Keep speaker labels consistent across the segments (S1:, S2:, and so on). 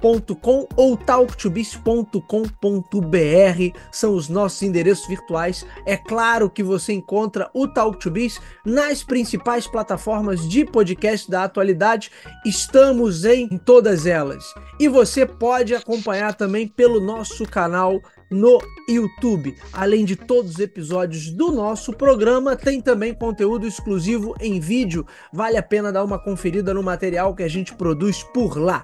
S1: talktobis.com ou talktobis.com.br são os nossos endereços virtuais. É claro que você encontra o Talk Biz nas principais plataformas de podcast da atualidade. Estamos em todas elas. E você pode acompanhar também pelo nosso canal no YouTube. Além de todos os episódios do nosso programa, tem também conteúdo exclusivo em vídeo. Vale a pena dar uma conferida no material que a gente produz por lá.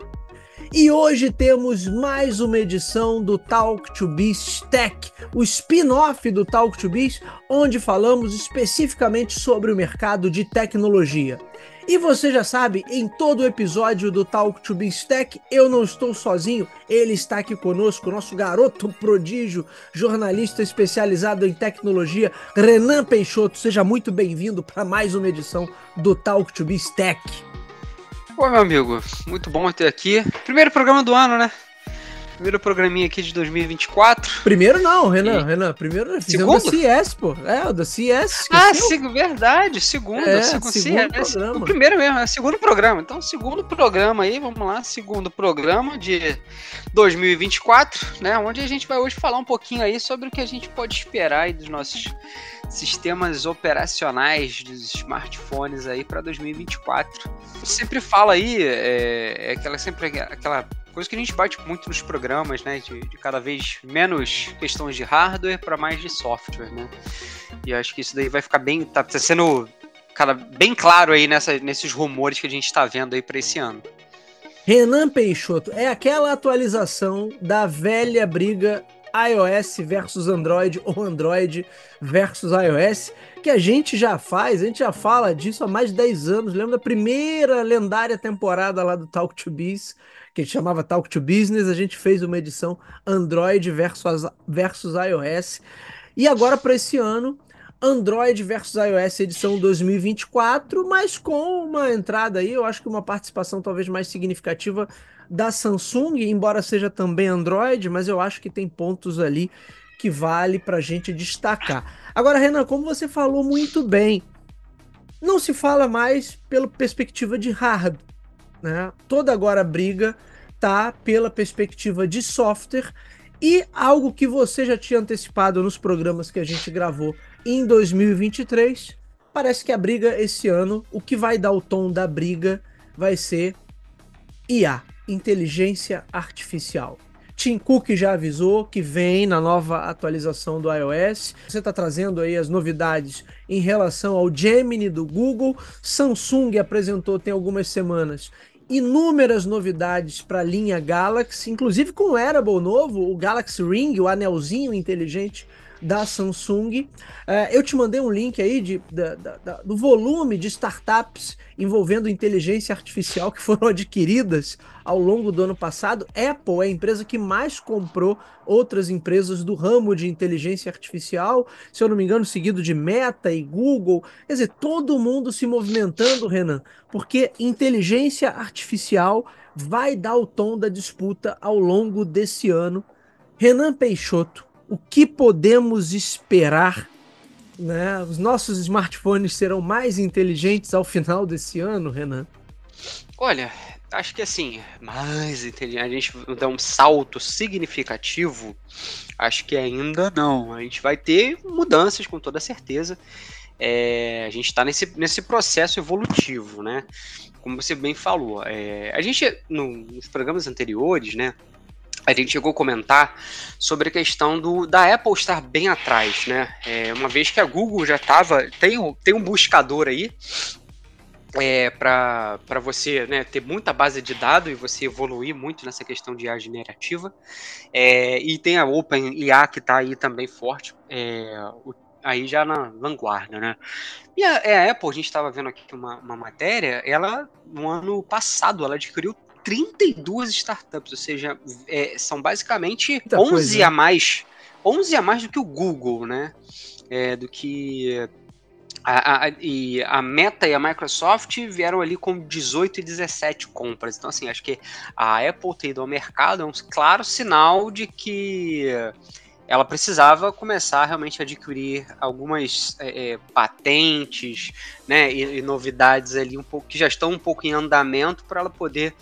S1: E hoje temos mais uma edição do Talk to Biz Tech, o spin-off do Talk to Biz, onde falamos especificamente sobre o mercado de tecnologia. E você já sabe, em todo episódio do Talk to Biz Tech, eu não estou sozinho, ele está aqui conosco, nosso garoto prodígio, jornalista especializado em tecnologia, Renan Peixoto. Seja muito bem-vindo para mais uma edição do Talk to Biz Tech.
S2: Oi, meu amigo, muito bom ter aqui. Primeiro programa do ano, né? Primeiro programinha aqui de 2024.
S1: Primeiro não, Renan, e... Renan. Primeiro fizemos Segundo? da CS, pô. É, o da CS.
S2: Ah, sim, verdade. Segundo, é, segundo, segundo CS. Programa. O primeiro mesmo, é o segundo programa. Então, segundo programa aí, vamos lá. Segundo programa de 2024, né? Onde a gente vai hoje falar um pouquinho aí sobre o que a gente pode esperar aí dos nossos sistemas operacionais dos smartphones aí para 2024. Eu sempre fala aí, é, é, aquela sempre aquela coisa que a gente bate muito nos programas, né, de, de cada vez menos questões de hardware para mais de software, né? E acho que isso daí vai ficar bem, tá, tá sendo cara, bem claro aí nessa, nesses rumores que a gente está vendo aí para esse ano.
S1: Renan Peixoto, é aquela atualização da velha briga iOS versus Android ou Android versus iOS, que a gente já faz, a gente já fala disso há mais de 10 anos. Lembra da primeira lendária temporada lá do Talk to Biz, que chamava Talk to Business, a gente fez uma edição Android versus, versus iOS. E agora para esse ano, Android versus iOS edição 2024, mas com uma entrada aí, eu acho que uma participação talvez mais significativa da Samsung, embora seja também Android, mas eu acho que tem pontos ali que vale para a gente destacar. Agora, Renan, como você falou muito bem, não se fala mais pela perspectiva de hardware, né? Toda agora briga tá pela perspectiva de software e algo que você já tinha antecipado nos programas que a gente gravou em 2023. Parece que a briga esse ano, o que vai dar o tom da briga vai ser IA inteligência artificial. Tim Cook já avisou que vem na nova atualização do iOS. Você está trazendo aí as novidades em relação ao Gemini do Google. Samsung apresentou tem algumas semanas inúmeras novidades para a linha Galaxy, inclusive com o wearable novo, o Galaxy Ring, o anelzinho inteligente da Samsung. É, eu te mandei um link aí de, da, da, do volume de startups envolvendo inteligência artificial que foram adquiridas ao longo do ano passado. Apple é a empresa que mais comprou outras empresas do ramo de inteligência artificial, se eu não me engano, seguido de Meta e Google. Quer dizer, todo mundo se movimentando, Renan, porque inteligência artificial vai dar o tom da disputa ao longo desse ano. Renan Peixoto, o que podemos esperar? Né? Os nossos smartphones serão mais inteligentes ao final desse ano, Renan?
S2: Olha, acho que assim, mais inteligente, a gente dá um salto significativo, acho que ainda não. A gente vai ter mudanças com toda certeza. É, a gente está nesse, nesse processo evolutivo, né? Como você bem falou, é, a gente no, nos programas anteriores, né? A gente chegou a comentar sobre a questão do, da Apple estar bem atrás, né? É, uma vez que a Google já estava. Tem, tem um buscador aí é, para você né, ter muita base de dados e você evoluir muito nessa questão de IA generativa. É, e tem a OpenIA que está aí também forte, é, aí já na vanguarda, né? E a, é, a Apple, a gente estava vendo aqui uma, uma matéria, ela no ano passado ela adquiriu 32 startups, ou seja, é, são basicamente Muita 11 coisa. Né? a mais, 11 a mais do que o Google, né? É, do que a, a, e a Meta e a Microsoft vieram ali com 18 e 17 compras. Então, assim, acho que a Apple ter ido ao mercado é um claro sinal de que ela precisava começar realmente a adquirir algumas é, é, patentes né, e, e, novidades ali um pouco que já estão um pouco em andamento para ela poder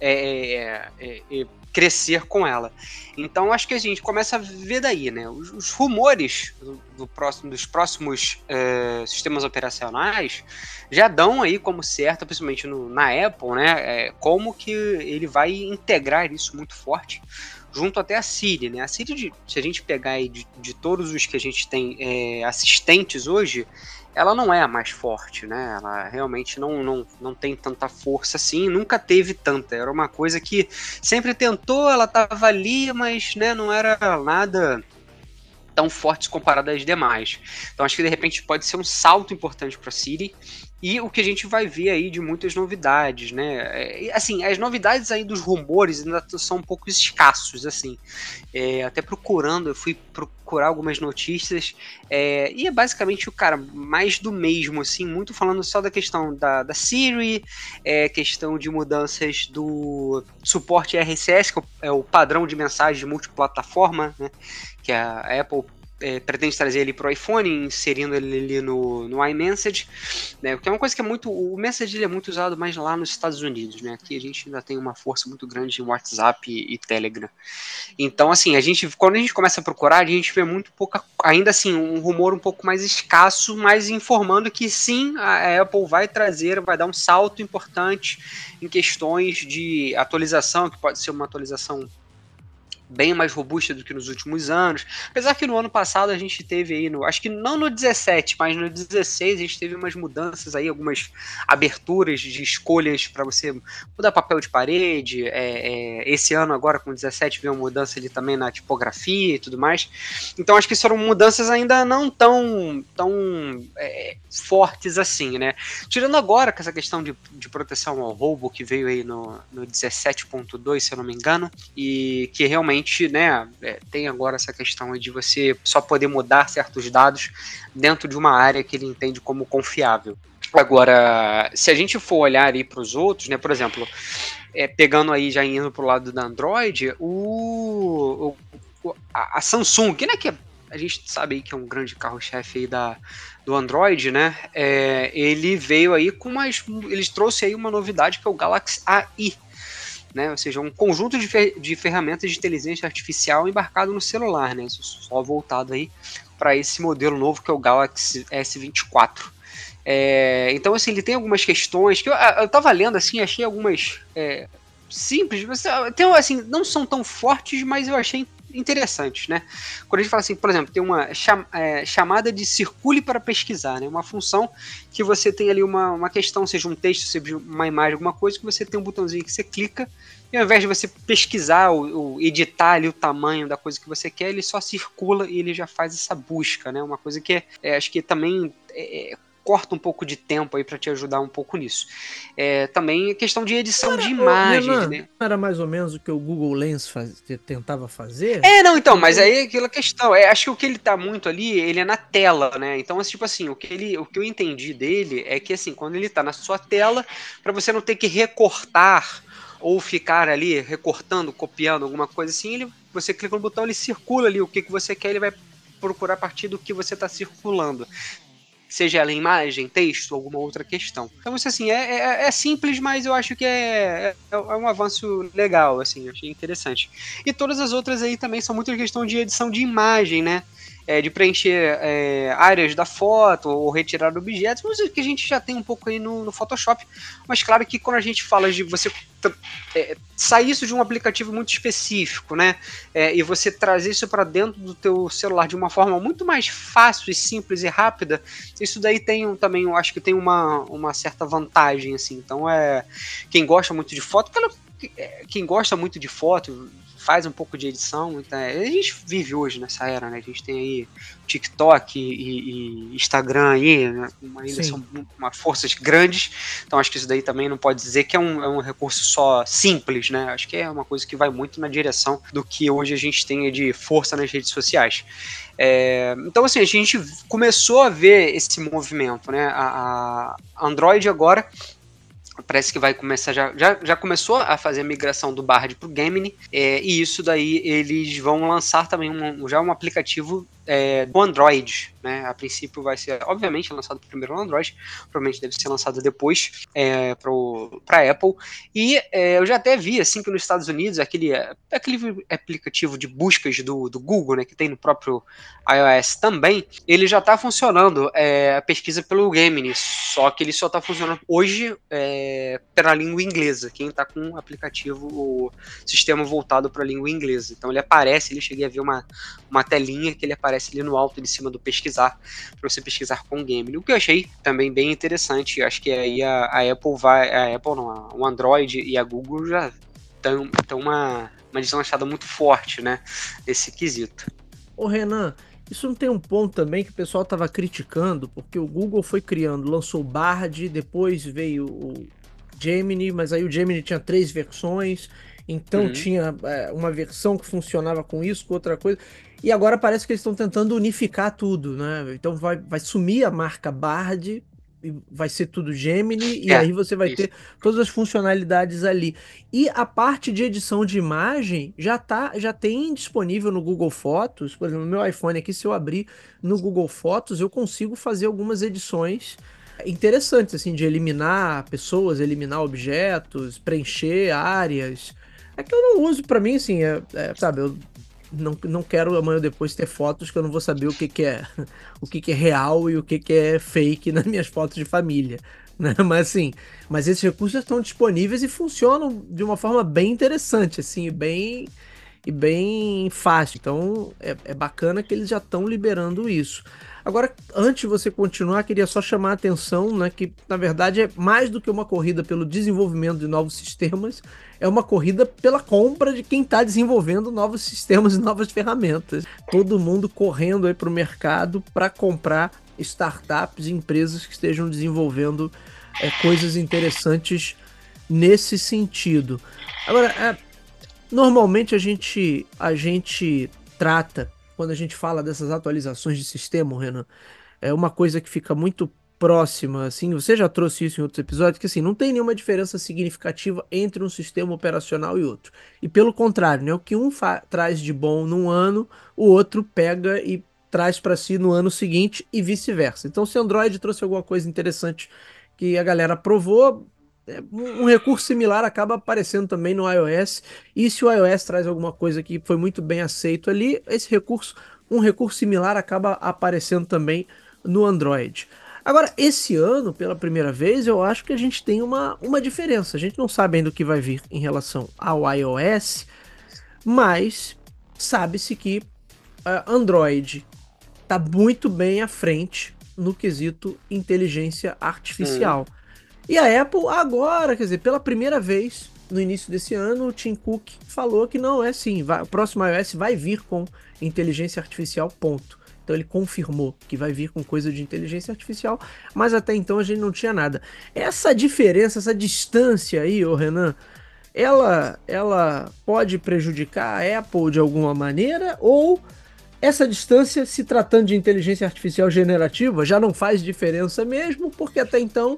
S2: é, é, é crescer com ela. Então acho que a gente começa a ver daí, né? Os, os rumores do, do, próximo, dos próximos é, sistemas operacionais já dão aí como certo, principalmente no, na Apple, né? como que ele vai integrar isso muito forte junto até a Siri, né? A Siri, se a gente pegar aí de, de todos os que a gente tem é, assistentes hoje, ela não é a mais forte, né? Ela realmente não, não, não tem tanta força assim, nunca teve tanta. Era uma coisa que sempre tentou, ela tava ali, mas né, não era nada tão forte comparado às demais. Então acho que de repente pode ser um salto importante para a Siri e o que a gente vai ver aí de muitas novidades, né? É, assim, as novidades aí dos rumores ainda são um pouco escassos, assim. É, até procurando, eu fui procurar algumas notícias é, e é basicamente o cara mais do mesmo, assim, muito falando só da questão da, da Siri, é, questão de mudanças do suporte RSS, que é o padrão de mensagem multiplataforma, né? Que a Apple é, pretende trazer ele para o iPhone, inserindo ele ali no, no iMessage, né? Que é uma coisa que é muito. O Message é muito usado mais lá nos Estados Unidos, né? Aqui a gente ainda tem uma força muito grande em WhatsApp e, e, Telegram. Então, assim, a gente, quando a gente começa a procurar, a gente vê muito pouca. Ainda assim, um rumor um pouco mais escasso, mas informando que sim, a Apple vai trazer, vai dar um salto importante em questões de atualização, que pode ser uma atualização bem mais robusta do que nos últimos anos. Apesar que no ano passado a gente teve aí, no, acho que não no 17, mas no 16 a gente teve umas mudanças aí, algumas aberturas de escolhas para você mudar papel de parede. É, é, esse ano agora com o 17 veio uma mudança ali também na tipografia e tudo mais. Então acho que foram mudanças ainda não tão, tão é, fortes assim, né? Tirando agora com essa questão de, de proteção ao roubo que veio aí no, no 17.2, se eu não me engano, e que realmente né, é, tem agora essa questão de você só poder mudar certos dados dentro de uma área que ele entende como confiável. Agora, se a gente for olhar aí para os outros, né, por exemplo, é, pegando aí já indo para o lado da Android, o, o a, a, Samsung, que, né, que a gente sabe aí que é um grande carro-chefe aí da, do Android, né? É, ele veio aí com mais. Eles trouxe aí uma novidade que é o Galaxy AI, né? Ou seja, um conjunto de, fer de ferramentas de inteligência artificial embarcado no celular, né? Só voltado aí para esse modelo novo que é o Galaxy S24. É, então, assim, ele tem algumas questões que eu, eu tava lendo, assim, achei algumas é, simples, mas tem, assim, não são tão fortes, mas eu achei interessantes, né? Quando a gente fala assim, por exemplo, tem uma cham é, chamada de circule para pesquisar, né? Uma função que você tem ali uma, uma questão, seja um texto, seja uma imagem, alguma coisa, que você tem um botãozinho que você clica e ao invés de você pesquisar ou, ou, editar ali o tamanho da coisa que você quer, ele só circula e ele já faz essa busca, né? Uma coisa que é, é acho que também é, corta um pouco de tempo aí para te ajudar um pouco nisso. É, também questão de edição era, de imagens, Renan, né?
S1: Era mais ou menos o que o Google Lens faz, tentava fazer?
S2: É, não, então, mas aí é aquela questão. É, acho que o que ele tá muito ali, ele é na tela, né? Então, assim, tipo assim, o que, ele, o que eu entendi dele é que, assim, quando ele tá na sua tela, para você não ter que recortar ou ficar ali recortando, copiando alguma coisa assim, ele, você clica no botão, ele circula ali o que, que você quer, ele vai procurar a partir do que você está circulando seja ela imagem, texto, alguma outra questão. Então, isso assim, é, é, é simples, mas eu acho que é, é, é, um avanço legal, assim, achei interessante. E todas as outras aí também são muito questão de edição de imagem, né? É, de preencher é, áreas da foto ou retirar objetos, mas que a gente já tem um pouco aí no, no Photoshop. Mas claro que quando a gente fala de você é, sair isso de um aplicativo muito específico, né, é, e você trazer isso para dentro do teu celular de uma forma muito mais fácil e simples e rápida, isso daí tem também, eu acho que tem uma, uma certa vantagem, assim. Então é quem gosta muito de foto, é, quem gosta muito de foto faz um pouco de edição. Então, a gente vive hoje nessa era, né? A gente tem aí TikTok e, e Instagram aí, né? ainda Sim. são uma, forças grandes. Então acho que isso daí também não pode dizer que é um, é um recurso só simples, né? Acho que é uma coisa que vai muito na direção do que hoje a gente tem de força nas redes sociais. É, então, assim, a gente começou a ver esse movimento, né? A, a Android agora parece que vai começar já, já, já começou a fazer a migração do Bard para o Gemini é, e isso daí eles vão lançar também um, já um aplicativo é, do Android, né? A princípio vai ser, obviamente, lançado primeiro no Android, provavelmente deve ser lançado depois é, para Apple. E é, eu já até vi, assim, que nos Estados Unidos, aquele, aquele aplicativo de buscas do, do Google, né, que tem no próprio iOS também, ele já está funcionando, é, a pesquisa pelo Gemini, só que ele só está funcionando hoje é, pela língua inglesa. Quem está com o aplicativo, o sistema voltado para a língua inglesa. Então ele aparece, ele cheguei a ver uma, uma telinha que ele aparece ali no alto, em cima do pesquisar, para você pesquisar com o game. O que eu achei também bem interessante. Acho que aí a, a Apple vai. A Apple não, o Android e a Google já estão uma, uma deslanchada muito forte, né? Nesse quesito.
S1: Ô Renan, isso não tem um ponto também que o pessoal estava criticando, porque o Google foi criando, lançou o Bard, depois veio o Gemini, mas aí o Gemini tinha três versões, então uhum. tinha é, uma versão que funcionava com isso, com outra coisa. E agora parece que eles estão tentando unificar tudo, né? Então vai, vai sumir a marca Bard, vai ser tudo Gemini, e é, aí você vai isso. ter todas as funcionalidades ali. E a parte de edição de imagem já tá, já tem disponível no Google Fotos. Por exemplo, no meu iPhone aqui, se eu abrir no Google Fotos, eu consigo fazer algumas edições interessantes, assim, de eliminar pessoas, eliminar objetos, preencher áreas. É que eu não uso, para mim, assim, é, é, sabe, eu não, não quero amanhã ou depois ter fotos que eu não vou saber o que, que é o que, que é real e o que, que é fake nas minhas fotos de família. Né? Mas assim, mas esses recursos estão disponíveis e funcionam de uma forma bem interessante, assim, bem e bem fácil. Então é, é bacana que eles já estão liberando isso. Agora, antes de você continuar, queria só chamar a atenção, né, que na verdade é mais do que uma corrida pelo desenvolvimento de novos sistemas, é uma corrida pela compra de quem está desenvolvendo novos sistemas e novas ferramentas. Todo mundo correndo aí para o mercado para comprar startups e empresas que estejam desenvolvendo é, coisas interessantes nesse sentido. Agora, é, normalmente a gente, a gente trata quando a gente fala dessas atualizações de sistema, Renan, é uma coisa que fica muito próxima, assim, você já trouxe isso em outros episódios, que assim, não tem nenhuma diferença significativa entre um sistema operacional e outro. E pelo contrário, né, o que um traz de bom num ano, o outro pega e traz para si no ano seguinte e vice-versa. Então, se Android trouxe alguma coisa interessante que a galera provou, um recurso similar acaba aparecendo também no iOS. E se o iOS traz alguma coisa que foi muito bem aceito ali, esse recurso, um recurso similar acaba aparecendo também no Android. Agora, esse ano, pela primeira vez, eu acho que a gente tem uma, uma diferença. A gente não sabe ainda o que vai vir em relação ao iOS, mas sabe-se que uh, Android está muito bem à frente no quesito inteligência artificial. Hum. E a Apple agora, quer dizer, pela primeira vez no início desse ano, o Tim Cook falou que não é sim, vai, o próximo iOS vai vir com inteligência artificial, ponto. Então ele confirmou que vai vir com coisa de inteligência artificial, mas até então a gente não tinha nada. Essa diferença, essa distância aí, ô Renan, ela, ela pode prejudicar a Apple de alguma maneira ou essa distância, se tratando de inteligência artificial generativa, já não faz diferença mesmo, porque até então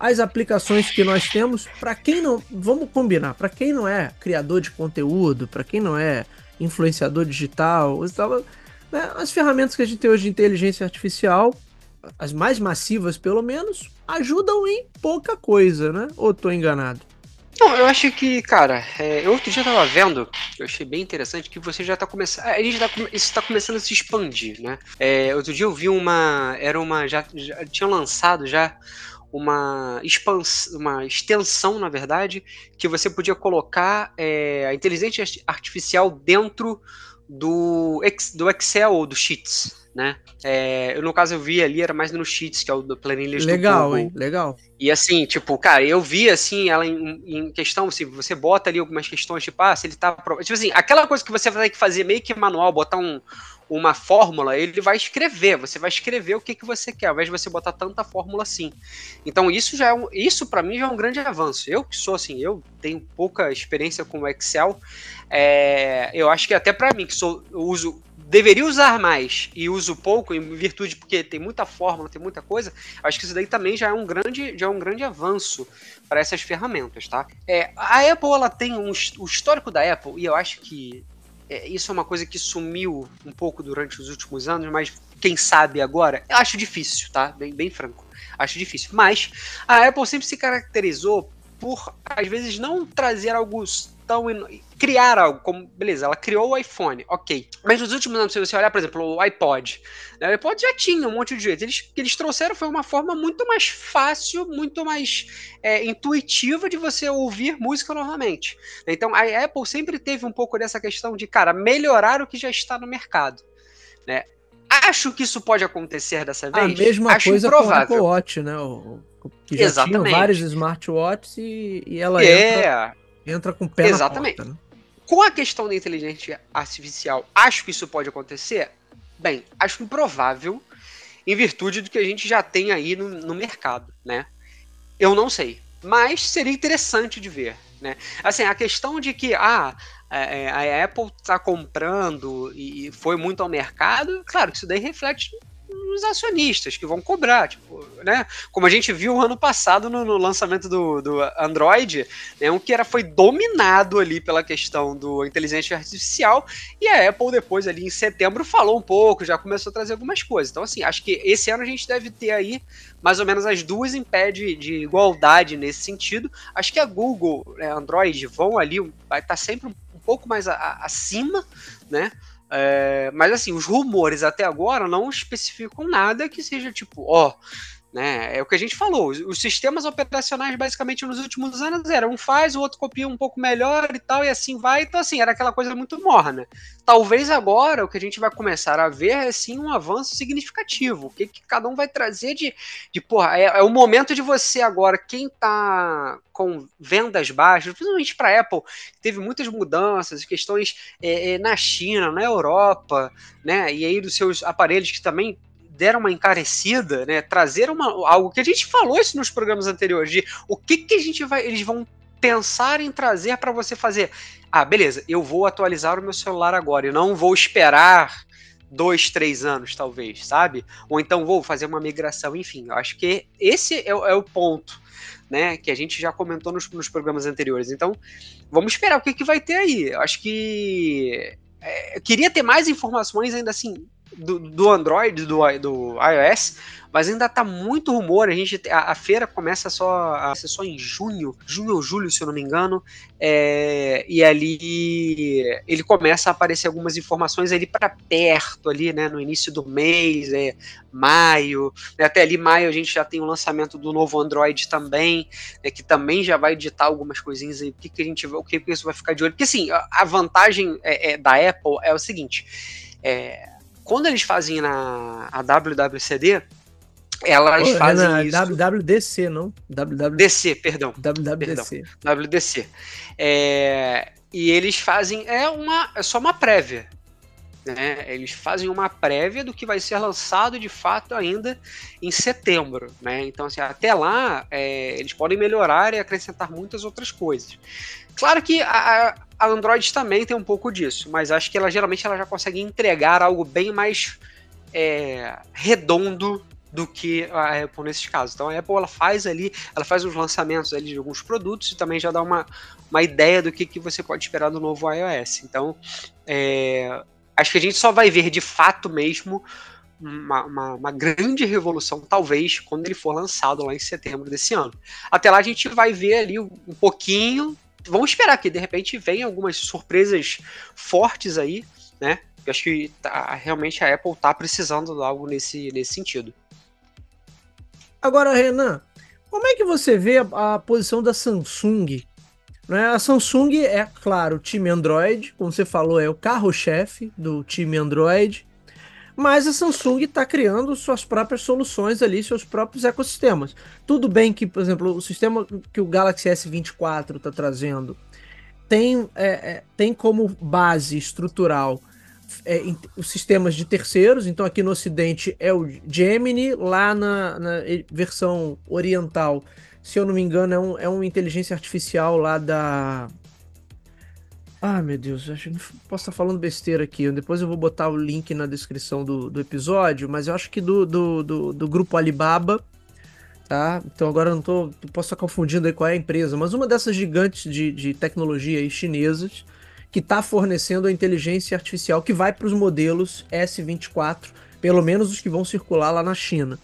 S1: as aplicações que nós temos, para quem não, vamos combinar, para quem não é criador de conteúdo, para quem não é influenciador digital, né, as ferramentas que a gente tem hoje de inteligência artificial, as mais massivas pelo menos, ajudam em pouca coisa, né? Ou tô enganado?
S2: Não, eu acho que, cara, é, eu outro dia tava vendo, eu achei bem interessante que você já tá começando. Tá, isso tá começando a se expandir, né? É, outro dia eu vi uma. Era uma. Já, já tinha lançado já uma, expansão, uma extensão, na verdade, que você podia colocar é, a inteligência artificial dentro do, do Excel ou do Sheets. Né? É, eu, no caso, eu vi ali, era mais no Sheets, que é o do planilhas
S1: Legal, do Google. hein? Legal.
S2: E assim, tipo, cara, eu vi assim, ela em, em, questão, assim, você bota ali algumas questões, tipo, ah, se ele tá. Tipo assim, aquela coisa que você vai ter que fazer meio que manual, botar um, uma fórmula, ele vai escrever, você vai escrever o que, que você quer, ao invés de você botar tanta fórmula assim. Então isso já é um, isso para mim já é um grande avanço. Eu que sou assim, eu tenho pouca experiência com o Excel, é, eu acho que até para mim que sou, eu uso deveria usar mais e uso pouco em virtude porque tem muita fórmula, tem muita coisa, acho que isso daí também já é um grande, já é um grande avanço para essas ferramentas, tá? É, a Apple ela tem um, o histórico da Apple e eu acho que é, isso é uma coisa que sumiu um pouco durante os últimos anos, mas quem sabe agora, eu acho difícil, tá? Bem, bem franco, acho difícil. Mas a Apple sempre se caracterizou por às vezes não trazer algo tão criar algo, como, beleza, ela criou o iPhone, ok. Mas nos últimos anos, se você olhar, por exemplo, o iPod, né, o iPod já tinha um monte de jeito. Eles, que eles trouxeram foi uma forma muito mais fácil, muito mais é, intuitiva de você ouvir música novamente. Então a Apple sempre teve um pouco dessa questão de, cara, melhorar o que já está no mercado. Né? Acho que isso pode acontecer dessa vez.
S1: A mesma
S2: Acho
S1: coisa improvável. com o Apple Watch, né? O, que já Exatamente. tinha vários smartwatches e, e ela é. entra, entra com o pé Exatamente. porta, né?
S2: Com a questão da inteligência artificial, acho que isso pode acontecer? Bem, acho improvável, em virtude do que a gente já tem aí no, no mercado, né? Eu não sei, mas seria interessante de ver, né? Assim, a questão de que ah, é, é, a Apple está comprando e foi muito ao mercado, claro que isso daí reflete os acionistas que vão cobrar, tipo, né? Como a gente viu ano passado no, no lançamento do, do Android, né, um que era, foi dominado ali pela questão do inteligência artificial, e a Apple depois ali em setembro falou um pouco, já começou a trazer algumas coisas. Então, assim, acho que esse ano a gente deve ter aí mais ou menos as duas em pé de, de igualdade nesse sentido. Acho que a Google, né, Android, vão ali, vai estar tá sempre um, pouco mais a, a, acima, né? É, mas assim, os rumores até agora não especificam nada que seja tipo, ó, né? É o que a gente falou. Os sistemas operacionais, basicamente, nos últimos anos eram um faz, o outro copia um pouco melhor e tal, e assim vai. Então, assim, era aquela coisa muito morna. Talvez agora o que a gente vai começar a ver é sim um avanço significativo. O que, que cada um vai trazer de. de porra, é, é o momento de você agora, quem tá com vendas baixas, principalmente para Apple, teve muitas mudanças, questões é, é, na China, na Europa, né? E aí dos seus aparelhos que também deram uma encarecida, né? Trazer uma, algo que a gente falou isso nos programas anteriores, de o que, que a gente vai. Eles vão pensar em trazer para você fazer. Ah, beleza, eu vou atualizar o meu celular agora, eu não vou esperar dois, três anos, talvez, sabe? Ou então vou fazer uma migração, enfim. Eu acho que esse é, é o ponto, né? Que a gente já comentou nos, nos programas anteriores. Então, vamos esperar o que, que vai ter aí. Eu acho que. É, eu queria ter mais informações ainda assim do, do Android, do, do iOS, mas ainda tá muito rumor. A gente a, a, feira começa só a ser só em junho, junho ou julho, se eu não me engano. É, e ali ele começa a aparecer algumas informações ali para perto ali, né, no início do mês, é, maio. Né, até ali maio a gente já tem o lançamento do novo Android também, né, que também já vai editar algumas coisinhas aí. O que, que a gente o que, que isso vai ficar de olho? Porque assim, a, a vantagem é, é, da Apple é o seguinte. É, quando eles fazem na a WWCD, elas oh, fazem é isso.
S1: WWDC, não?
S2: WWDC, perdão.
S1: WWDC.
S2: Perdão, WDC. É, e eles fazem é uma é só uma prévia. Né? Eles fazem uma prévia do que vai ser lançado de fato ainda em setembro. Né? Então, assim, até lá, é, eles podem melhorar e acrescentar muitas outras coisas. Claro que a, a Android também tem um pouco disso, mas acho que ela geralmente ela já consegue entregar algo bem mais é, redondo do que a Apple nesses casos. Então a Apple ela faz ali, ela faz os lançamentos ali de alguns produtos e também já dá uma, uma ideia do que, que você pode esperar do novo iOS. Então é, acho que a gente só vai ver de fato mesmo uma, uma, uma, grande revolução, talvez, quando ele for lançado lá em setembro desse ano. Até lá a gente vai ver ali um pouquinho vamos esperar que de repente venham algumas surpresas fortes aí, né? Eu acho que tá, realmente a Apple tá precisando de algo nesse, nesse sentido.
S1: Agora, Renan, como é que você vê a, a posição da Samsung? Né? A Samsung é, claro, o time Android, como você falou, é o carro-chefe do time Android. Mas a Samsung está criando suas próprias soluções ali, seus próprios ecossistemas. Tudo bem que, por exemplo, o sistema que o Galaxy S24 está trazendo tem, é, é, tem como base estrutural é, os sistemas de terceiros. Então, aqui no Ocidente é o Gemini, lá na, na versão oriental, se eu não me engano, é, um, é uma inteligência artificial lá da ah, meu Deus, acho que posso estar falando besteira aqui. Depois eu vou botar o link na descrição do, do episódio, mas eu acho que do, do, do, do grupo Alibaba, tá? Então agora eu não tô. Posso estar confundindo aí qual é a empresa, mas uma dessas gigantes de, de tecnologia aí chinesas que está fornecendo a inteligência artificial que vai para os modelos S24, pelo menos os que vão circular lá na China.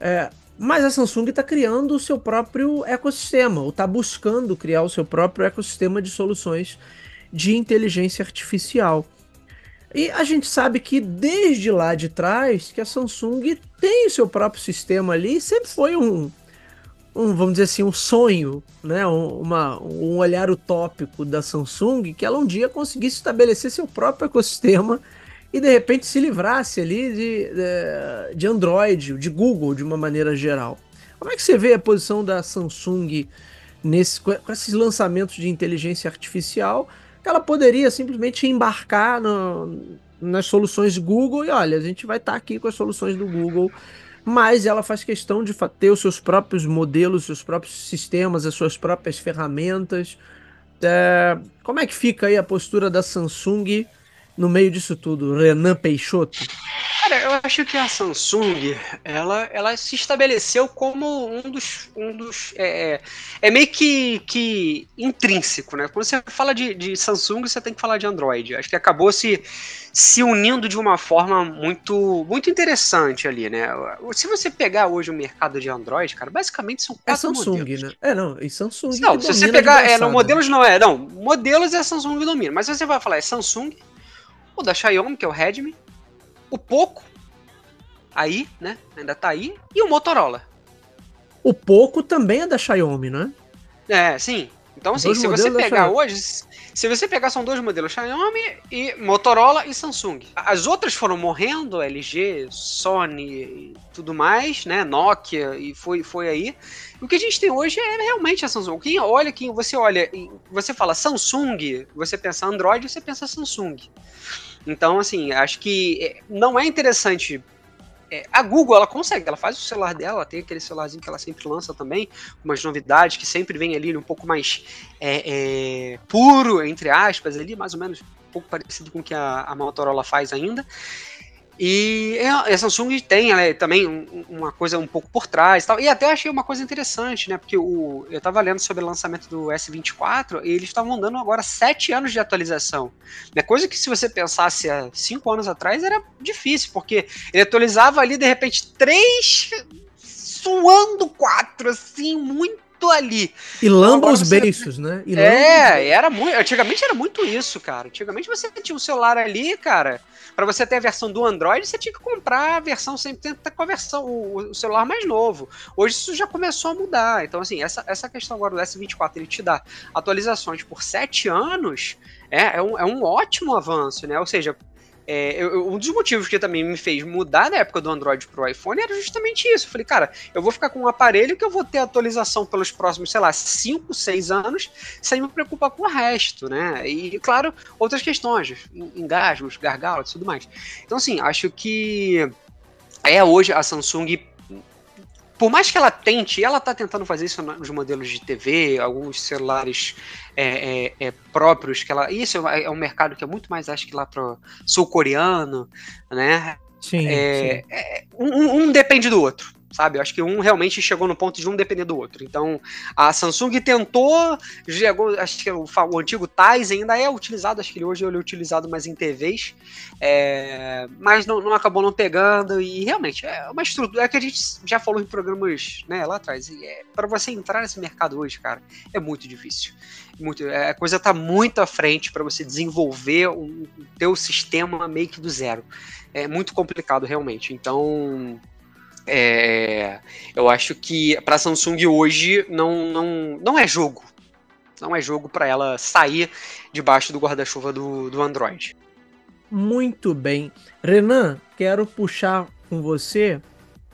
S1: É, mas a Samsung está criando o seu próprio ecossistema, ou está buscando criar o seu próprio ecossistema de soluções de inteligência artificial. E a gente sabe que desde lá de trás que a Samsung tem o seu próprio sistema ali, sempre foi um, um vamos dizer assim, um sonho, né? Um, uma, um olhar utópico da Samsung que ela um dia conseguisse estabelecer seu próprio ecossistema e de repente se livrasse ali de, de, de Android, de Google de uma maneira geral. Como é que você vê a posição da Samsung nesse, com esses lançamentos de inteligência artificial? Ela poderia simplesmente embarcar no, nas soluções Google e olha, a gente vai estar tá aqui com as soluções do Google, mas ela faz questão de ter os seus próprios modelos, seus próprios sistemas, as suas próprias ferramentas. É, como é que fica aí a postura da Samsung no meio disso tudo, Renan Peixoto?
S2: Cara, eu acho que a Samsung, ela, ela se estabeleceu como um dos. Um dos é, é, é meio que, que intrínseco, né? Quando você fala de, de Samsung, você tem que falar de Android. Acho que acabou se, se unindo de uma forma muito, muito interessante ali, né? Se você pegar hoje o mercado de Android, cara, basicamente são
S1: é quatro é Samsung, modelos. né? É, não, e Samsung.
S2: Não, se você pegar. É, não, modelos não é. Não, modelos é Samsung que domina. Mas você vai falar, é Samsung, o da Xiaomi, que é o Redmi o Poco, aí, né? Ainda tá aí, e o Motorola.
S1: O Poco também é da Xiaomi, não
S2: é? Sim. Então, assim, dois se você pegar hoje, se você pegar, são dois modelos, Xiaomi e Motorola e Samsung. As outras foram morrendo, LG, Sony e tudo mais, né? Nokia e foi, foi aí. O que a gente tem hoje é realmente a Samsung. Quem olha, quem você olha, você fala Samsung, você pensa Android, você pensa Samsung. Então, assim, acho que é, não é interessante é, a Google, ela consegue, ela faz o celular dela, ela tem aquele celularzinho que ela sempre lança também, umas novidades que sempre vem ali um pouco mais é, é, puro, entre aspas, ali, mais ou menos um pouco parecido com o que a, a Motorola faz ainda. E a Samsung tem é, também uma coisa um pouco por trás e tal. E até achei uma coisa interessante, né? Porque o, eu estava lendo sobre o lançamento do S24 e eles estavam dando agora sete anos de atualização. Né? Coisa que se você pensasse há cinco anos atrás era difícil, porque ele atualizava ali de repente três, suando quatro, assim, muito ali.
S1: E lamba os beiços, né?
S2: E é, era muito. Antigamente era muito isso, cara. Antigamente você tinha um celular ali, cara para você ter a versão do Android, você tinha que comprar a versão 100% com a versão, o, o, celular mais novo. Hoje isso já começou a mudar. Então, assim, essa, essa questão agora do S24, ele te dá atualizações por 7 anos, é, é, um, é um ótimo avanço, né? Ou seja, é, eu, um dos motivos que também me fez mudar na época do Android pro iPhone era justamente isso. Eu falei, cara, eu vou ficar com um aparelho que eu vou ter atualização pelos próximos, sei lá, 5, 6 anos, sem me preocupar com o resto, né? E, claro, outras questões, engasgos, gargalos e tudo mais. Então, assim, acho que é hoje a Samsung por mais que ela tente, ela está tentando fazer isso nos modelos de TV, alguns celulares é, é, é, próprios, que ela. Isso é, é um mercado que é muito mais, acho que lá para sul-coreano, né?
S1: Sim. É,
S2: sim. É, um, um, depende do outro sabe? Eu acho que um realmente chegou no ponto de um depender do outro. Então, a Samsung tentou, chegou, acho que o, o antigo Tais ainda é utilizado, acho que hoje ele é utilizado mais em TVs, é, mas não, não, acabou não pegando e realmente é uma estrutura é que a gente já falou em programas né, lá atrás. É, para você entrar nesse mercado hoje, cara, é muito difícil. Muito, é, a coisa está muito à frente para você desenvolver um, o teu sistema meio que do zero. É muito complicado, realmente. Então, é, eu acho que para Samsung hoje não, não, não é jogo. Não é jogo para ela sair debaixo do guarda-chuva do, do Android.
S1: Muito bem. Renan, quero puxar com você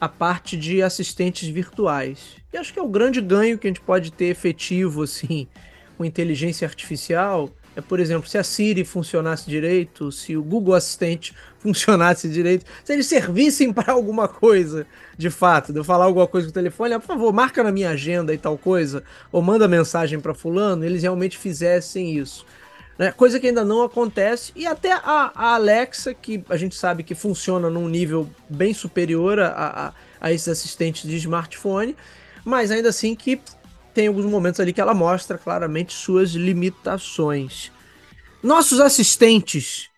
S1: a parte de assistentes virtuais. Que acho que é o grande ganho que a gente pode ter efetivo, assim, com inteligência artificial. É, por exemplo, se a Siri funcionasse direito, se o Google Assistente funcionasse direito, se eles servissem para alguma coisa, de fato, de eu falar alguma coisa com o telefone, ah, por favor, marca na minha agenda e tal coisa, ou manda mensagem para fulano, eles realmente fizessem isso. Né? Coisa que ainda não acontece, e até a, a, Alexa, que a gente sabe que funciona num nível bem superior a, a, a esses assistentes de smartphone, mas ainda assim que tem alguns momentos ali que ela mostra claramente suas limitações. Nossos assistentes,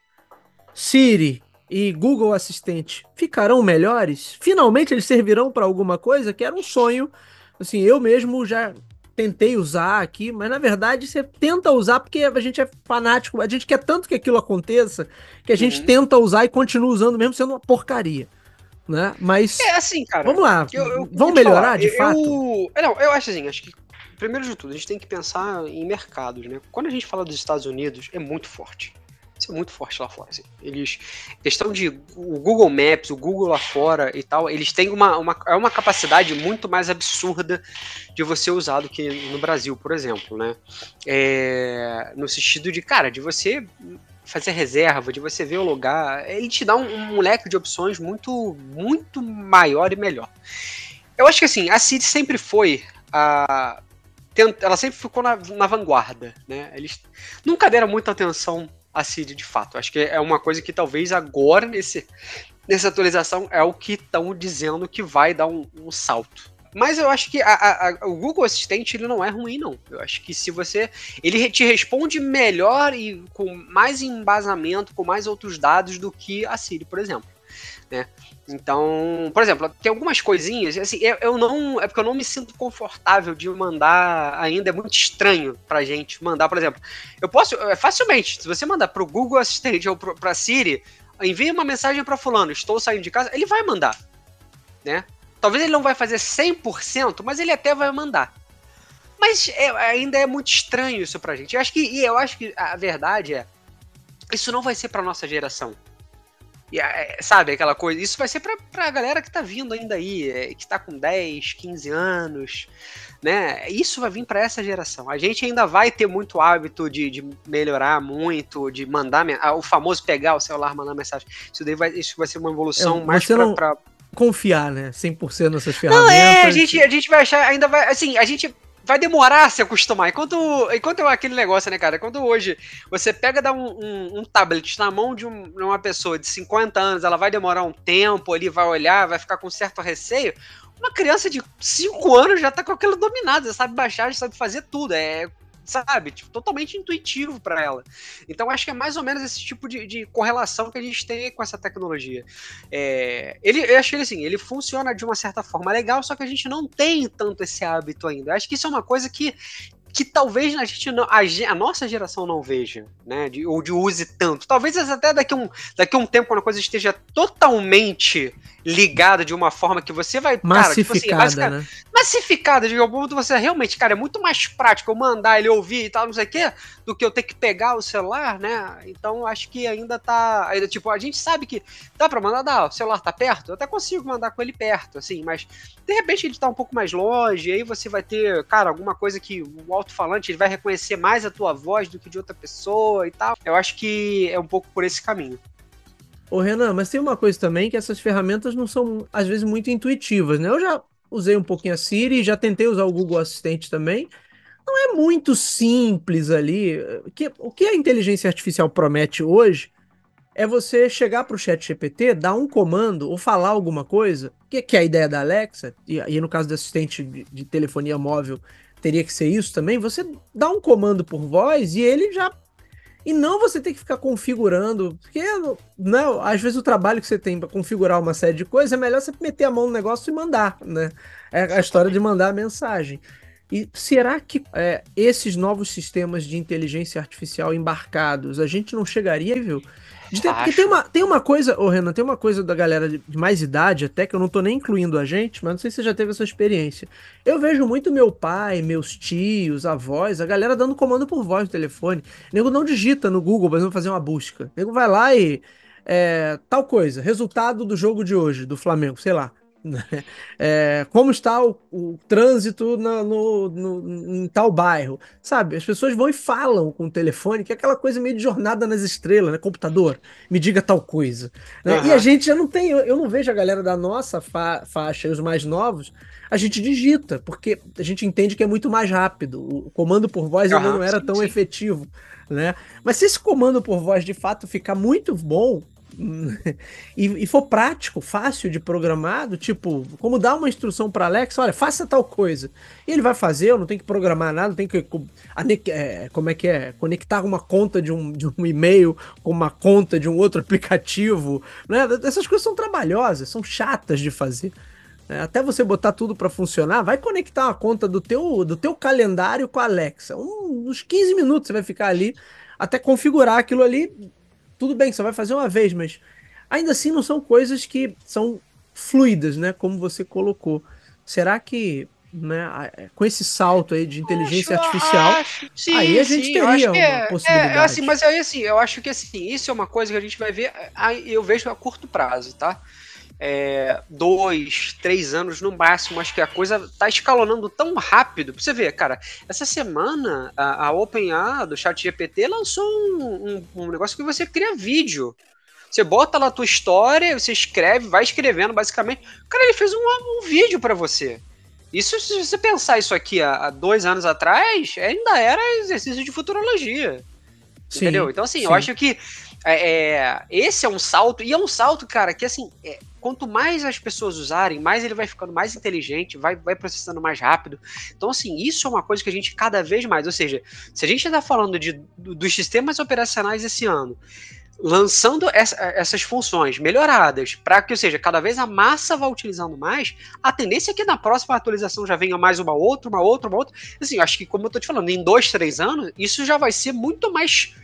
S1: Siri e Google Assistente, ficarão melhores? Finalmente eles servirão para alguma coisa? Que era um sonho. Assim, eu mesmo já tentei usar aqui, mas na verdade você tenta usar porque a gente é fanático, a gente quer tanto que aquilo aconteça que a gente uhum. tenta usar e continua usando mesmo sendo uma porcaria. Né? Mas.
S2: É assim, cara.
S1: Vamos lá. Eu, eu, vamos melhorar falar, de
S2: eu,
S1: fato?
S2: Eu, não, eu acho assim, acho que primeiro de tudo, a gente tem que pensar em mercados, né? Quando a gente fala dos Estados Unidos, é muito forte. Isso é muito forte lá fora. Assim. Eles. Questão de. O Google Maps, o Google lá fora e tal, eles têm uma, uma, é uma capacidade muito mais absurda de você usar do que no Brasil, por exemplo, né? É, no sentido de, cara, de você fazer reserva, de você ver o lugar. Ele te dá um, um de opções muito, muito maior e melhor. Eu acho que assim, a City sempre foi a. Ela sempre ficou na, na vanguarda, né? Eles nunca deram muita atenção a Cid de fato. Acho que é uma coisa que talvez agora, nesse, nessa atualização, é o que estão dizendo que vai dar um, um salto. Mas eu acho que a, a, o Google Assistente ele não é ruim, não. Eu acho que se você. Ele te responde melhor e com mais embasamento, com mais outros dados do que a Siri, por exemplo. Né? Então, por exemplo, tem algumas coisinhas, assim, eu, eu, não. É porque eu não me sinto confortável de mandar ainda, é muito estranho pra gente mandar, por exemplo. Eu posso, é, facilmente, se você mandar pro Google Assistente ou pro, pra Siri, envie uma mensagem para fulano, estou saindo de casa, ele vai mandar, né? Talvez ele não vai fazer 100%, mas ele até vai mandar. Mas é, ainda é muito estranho isso pra gente. Eu acho que, e eu acho que a verdade é, isso não vai ser pra nossa geração. E, é, sabe, aquela coisa. Isso vai ser pra, pra galera que tá vindo ainda aí, é, que tá com 10, 15 anos, né? Isso vai vir para essa geração. A gente ainda vai ter muito hábito de, de melhorar muito, de mandar ah, o famoso pegar o celular, mandar mensagem. Isso daí vai, isso vai ser uma evolução é, mais pra,
S1: não...
S2: pra
S1: confiar, né? 100% nessas ferramentas. Não,
S2: é, a gente, a gente vai achar, ainda vai, assim, a gente vai demorar a se acostumar. Enquanto, enquanto é aquele negócio, né, cara? Quando hoje você pega dá um, um, um tablet na mão de, um, uma pessoa de 50 anos, ela vai demorar um tempo ali, vai olhar, vai ficar com certo receio. Uma criança de 5 anos já tá com aquilo dominado, já sabe baixar, já sabe fazer tudo. É sabe? Tipo, totalmente intuitivo para ela. Então acho que é mais ou menos esse tipo de, de correlação que a gente tem com essa tecnologia. É, ele, eu acho que ele assim, ele funciona de uma certa forma legal, só que a gente não tem tanto esse hábito ainda. Eu acho que isso é uma coisa que que talvez a gente não, a, a, nossa geração não veja, né? De, ou de use tanto. Talvez até daqui a um, daqui um tempo, quando a coisa esteja totalmente ligada de uma forma que você vai.
S1: Massificada, cara, tipo assim, né?
S2: Massificada, de algum ponto você realmente, cara, é muito mais prático eu mandar ele ouvir e tal, não sei o quê, do que eu ter que pegar o celular, né? Então acho que ainda tá. Ainda, tipo, a gente sabe que dá pra mandar, dá, o celular tá perto, eu até consigo mandar com ele perto, assim, mas de repente ele tá um pouco mais longe, aí você vai ter, cara, alguma coisa que o alto-falante ele vai reconhecer mais a tua voz do que de outra pessoa e tal. Eu acho que é um pouco por esse caminho.
S1: Ô Renan, mas tem uma coisa também que essas ferramentas não são, às vezes, muito intuitivas, né? Eu já usei um pouquinho a Siri, já tentei usar o Google Assistente também. Não é muito simples ali. O que a inteligência artificial promete hoje é você chegar para o chat GPT, dar um comando ou falar alguma coisa, que, é a ideia da Alexa, e, e no caso do assistente de telefonia móvel teria que ser isso também, você dá um comando por voz e ele já e não você ter que ficar configurando, porque não, às vezes o trabalho que você tem para configurar uma série de coisas é melhor você meter a mão no negócio e mandar, né? É a história de mandar a mensagem. E será que é, esses novos sistemas de inteligência artificial embarcados, a gente não chegaria, viu? Ter, porque tem uma, tem uma coisa, ô Renan, tem uma coisa da galera de mais idade, até que eu não tô nem incluindo a gente, mas não sei se você já teve essa experiência. Eu vejo muito meu pai, meus tios, avós, a galera dando comando por voz no telefone. O nego não digita no Google, mas vamos fazer uma busca. O nego vai lá e. É, tal coisa, resultado do jogo de hoje, do Flamengo, sei lá. É, como está o, o trânsito na, no, no, em tal bairro, sabe? As pessoas vão e falam com o telefone, que é aquela coisa meio de jornada nas estrelas, né? Computador, me diga tal coisa. Né? Uhum. E a gente já não tem, eu não vejo a galera da nossa fa faixa, os mais novos, a gente digita, porque a gente entende que é muito mais rápido. O comando por voz uhum, ainda não era sim, tão sim. efetivo, né? Mas se esse comando por voz de fato ficar muito bom, e, e, for prático, fácil de programado, tipo, como dar uma instrução para Alexa, olha, faça tal coisa. E ele vai fazer, eu não tenho que programar nada, não tenho que. É, como é que é? Conectar uma conta de um, de um e-mail com uma conta de um outro aplicativo. Né? Essas coisas são trabalhosas, são chatas de fazer. Né? Até você botar tudo para funcionar, vai conectar uma conta do teu, do teu calendário com a Alexa. Um, uns 15 minutos você vai ficar ali até configurar aquilo ali tudo bem, você vai fazer uma vez, mas ainda assim não são coisas que são fluidas, né? Como você colocou. Será que né, é, com esse salto aí de inteligência acho, artificial, acho, sim, aí a gente sim, teria uma é, possibilidade. É,
S2: assim, mas aí assim, eu acho que assim, isso é uma coisa que a gente vai ver, eu vejo a curto prazo, tá? É, dois, três anos no máximo. Acho que a coisa tá escalonando tão rápido. Pra você ver, cara, essa semana a, a OpenA do ChatGPT lançou um, um, um negócio que você cria vídeo. Você bota lá a tua história, você escreve, vai escrevendo basicamente. Cara, ele fez um, um vídeo para você. Isso, se você pensar isso aqui há, há, dois anos atrás, ainda era exercício de futurologia. Sim, entendeu? Então, assim, sim. eu acho que é, é, esse é um salto, e é um salto, cara, que assim, é, quanto mais as pessoas usarem, mais ele vai ficando mais inteligente, vai, vai processando mais rápido. Então, assim, isso é uma coisa que a gente cada vez mais, ou seja, se a gente está falando de, dos sistemas operacionais esse ano, lançando essa, essas funções melhoradas, para que, ou seja, cada vez a massa vá utilizando mais, a tendência é que na próxima atualização já venha mais uma outra, uma outra, uma outra. Assim, acho que, como eu estou te falando, em dois, três anos, isso já vai ser muito mais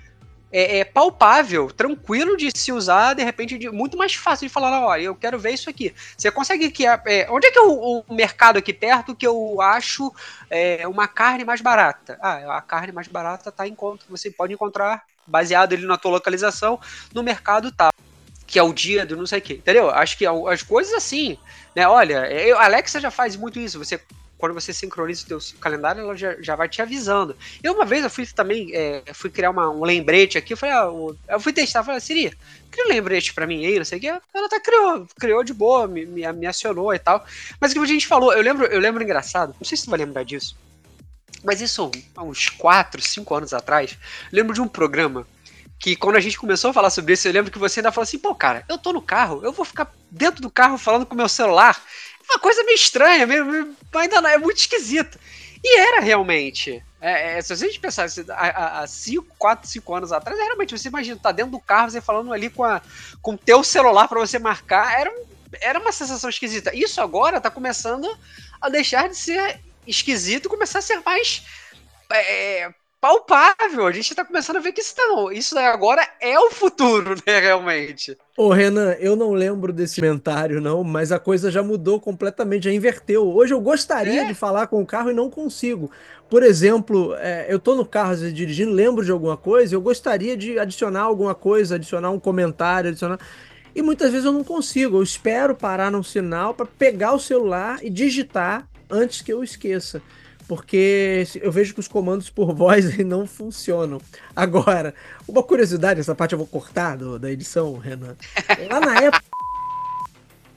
S2: é, é, palpável, tranquilo de se usar, de repente, de, muito mais fácil de falar, ó, eu quero ver isso aqui. Você consegue que. É, onde é que é o, o, mercado aqui perto que eu acho é, uma carne mais barata? Ah, a carne mais barata está em conta, você pode encontrar, baseado ali na tua localização, no mercado tal. Que é o dia do não sei o que, entendeu? Acho que as coisas assim, né? Olha, a Alexa já faz muito isso. Você quando você sincroniza o teu calendário, ela já, já vai te avisando. E uma vez eu fui também, é, fui criar uma, um lembrete aqui, eu falei, ah, eu fui testar, falei, Siri, cria um lembrete pra mim aí, não sei o que. Ela tá criou, criou de boa, me, me, me acionou e tal. Mas o que a gente falou, eu lembro, eu lembro engraçado, não sei se tu vai lembrar disso, mas isso há uns 4, 5 anos atrás, lembro de um programa que quando a gente começou a falar sobre isso, eu lembro que você ainda falou assim, pô, cara, eu tô no carro, eu vou ficar dentro do carro falando com o meu celular uma coisa meio estranha, meio, meio, ainda não, é muito esquisito. E era realmente. É, é, se a gente pensar há 5, 4, 5 anos atrás, é realmente, você imagina, tá dentro do carro, você falando ali com, a, com o teu celular para você marcar, era, era uma sensação esquisita. Isso agora tá começando a deixar de ser esquisito e começar a ser mais é, palpável. A gente tá começando a ver que isso, não, isso agora é o futuro, né, realmente.
S1: Ô, Renan, eu não lembro desse comentário, não, mas a coisa já mudou completamente, já inverteu. Hoje eu gostaria é? de falar com o carro e não consigo. Por exemplo, é, eu tô no carro dirigindo, lembro de alguma coisa, eu gostaria de adicionar alguma coisa, adicionar um comentário, adicionar. E muitas vezes eu não consigo. Eu espero parar num sinal para pegar o celular e digitar antes que eu esqueça porque eu vejo que os comandos por voz não funcionam. Agora, uma curiosidade, essa parte eu vou cortar do, da edição, Renan. Lá na época,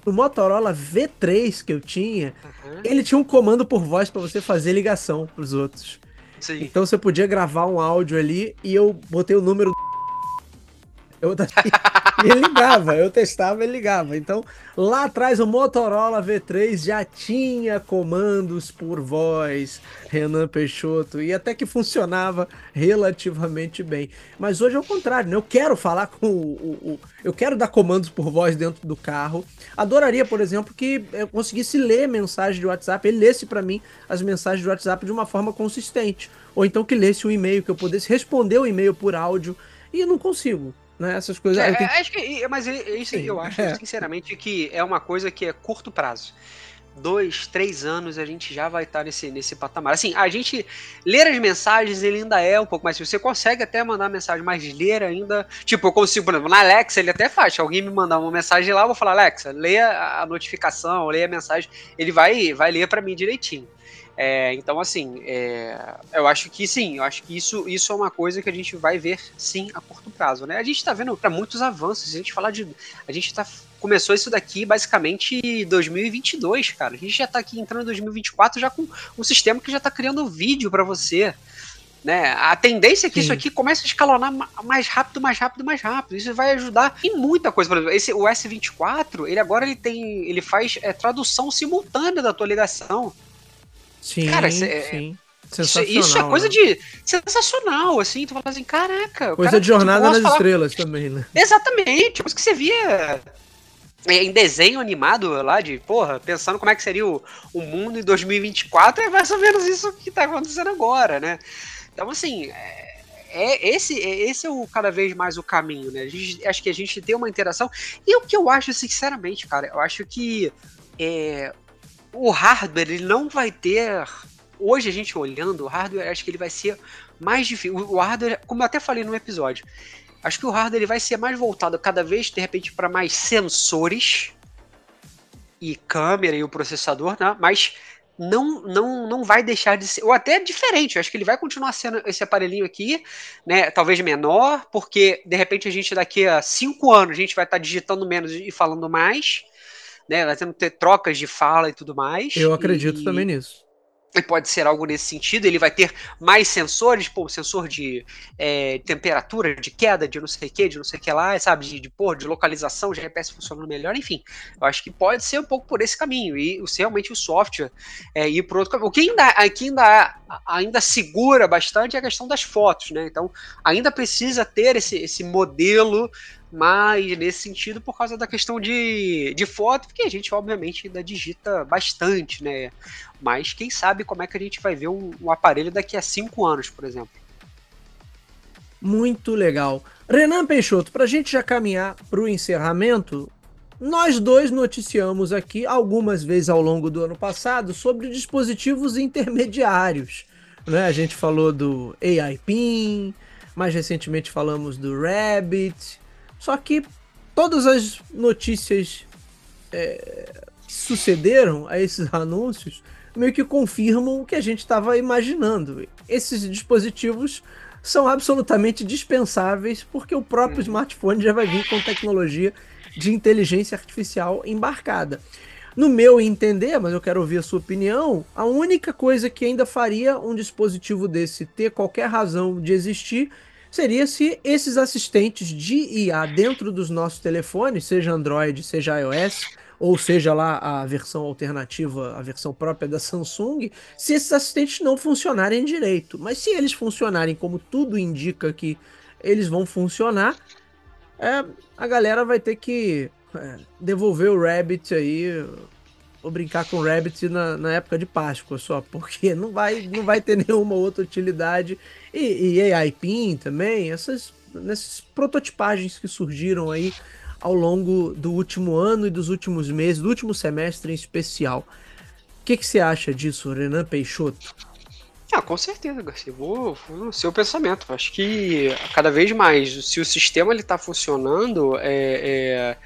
S1: no Motorola V3 que eu tinha, uhum. ele tinha um comando por voz para você fazer ligação para os outros. Sim. Então você podia gravar um áudio ali e eu botei o número eu e ele ligava, eu testava, ele ligava. Então, lá atrás o Motorola V3 já tinha comandos por voz, Renan Peixoto, e até que funcionava relativamente bem. Mas hoje é o contrário, né? Eu quero falar com o, o, o eu quero dar comandos por voz dentro do carro. Adoraria, por exemplo, que eu conseguisse ler mensagem de WhatsApp, ele lesse para mim as mensagens de WhatsApp de uma forma consistente, ou então que lesse o um e-mail, que eu pudesse responder o e-mail por áudio, e eu não consigo. Né? Essas coisas.
S2: É,
S1: tenho...
S2: acho que, mas isso Sim, eu acho, é. sinceramente, que é uma coisa que é curto prazo dois, três anos a gente já vai estar nesse, nesse patamar. Assim, a gente ler as mensagens ele ainda é um pouco mais. Você consegue até mandar mensagem, mas ler ainda. Tipo, eu consigo, por exemplo, na Alexa ele até faz. Se alguém me mandar uma mensagem lá, eu vou falar, Alexa, leia a notificação, leia a mensagem. Ele vai, vai ler para mim direitinho. É, então, assim, é, eu acho que sim, eu acho que isso, isso é uma coisa que a gente vai ver sim a curto prazo, né? A gente está vendo para muitos avanços, a gente falar de. A gente tá, começou isso daqui basicamente em 2022, cara. A gente já está aqui entrando em 2024 já com um sistema que já está criando vídeo para você. Né? A tendência é que Sim. isso aqui comece a escalonar mais rápido, mais rápido, mais rápido. Isso vai ajudar em muita coisa. Por exemplo, esse, o S24, ele agora ele tem, ele faz é, tradução simultânea da tua ligação.
S1: Sim, Cara, isso é, sim.
S2: Isso, isso, é coisa né? de sensacional, assim. Tu fala assim, caraca.
S1: Coisa cara, de jornada nas falar... estrelas também, né?
S2: Exatamente. Coisa que você via é, em desenho animado lá de, porra, pensando como é que seria o, o mundo em 2024, é mais ou menos isso que tá acontecendo agora, né? Então, assim, é, é esse, é, esse é o cada vez mais o caminho, né? Gente, acho que a gente tem uma interação. E o que eu acho, sinceramente, cara, eu acho que é, o hardware ele não vai ter. Hoje a gente olhando o hardware, acho que ele vai ser mais difícil. O hardware, como eu até falei no episódio, acho que o hardware ele vai ser mais voltado cada vez, de repente, para mais sensores e câmera e o processador, né? Mas não, não, não vai deixar de ser, ou até diferente, acho que ele vai continuar sendo esse aparelhinho aqui, né, talvez menor, porque de repente a gente daqui a cinco anos a gente vai estar tá digitando menos e falando mais, né? Vai tendo ter trocas de fala e tudo mais.
S1: Eu acredito e... também nisso.
S2: E pode ser algo nesse sentido. Ele vai ter mais sensores, pô, sensor de é, temperatura, de queda, de não sei o que, de não sei o que lá, sabe? De, de, pô, de localização, de GPS funcionando melhor, enfim. Eu acho que pode ser um pouco por esse caminho. E realmente o software é, ir por outro caminho. O que ainda, que ainda, ainda segura bastante é a questão das fotos, né? Então, ainda precisa ter esse, esse modelo mas nesse sentido por causa da questão de, de foto, porque a gente obviamente ainda digita bastante, né? Mas quem sabe como é que a gente vai ver um, um aparelho daqui a cinco anos, por exemplo.
S1: Muito legal. Renan Peixoto, para a gente já caminhar para o encerramento, nós dois noticiamos aqui algumas vezes ao longo do ano passado sobre dispositivos intermediários. Né? A gente falou do AI PIN, mais recentemente falamos do Rabbit, só que todas as notícias é, que sucederam a esses anúncios meio que confirmam o que a gente estava imaginando. Esses dispositivos são absolutamente dispensáveis porque o próprio uhum. smartphone já vai vir com tecnologia de inteligência artificial embarcada. No meu entender, mas eu quero ouvir a sua opinião, a única coisa que ainda faria um dispositivo desse ter qualquer razão de existir seria se esses assistentes de IA dentro dos nossos telefones, seja Android, seja iOS, ou seja lá a versão alternativa, a versão própria da Samsung, se esses assistentes não funcionarem direito. Mas se eles funcionarem como tudo indica que eles vão funcionar, é, a galera vai ter que é, devolver o Rabbit aí, ou brincar com o Rabbit na, na época de Páscoa só, porque não vai, não vai ter nenhuma outra utilidade e, e AI PIN também, essas nessas prototipagens que surgiram aí ao longo do último ano e dos últimos meses, do último semestre em especial. O que, que você acha disso, Renan Peixoto?
S2: Ah, com certeza, Garcia. Vou, vou no seu pensamento. Acho que cada vez mais, se o sistema ele está funcionando, é, é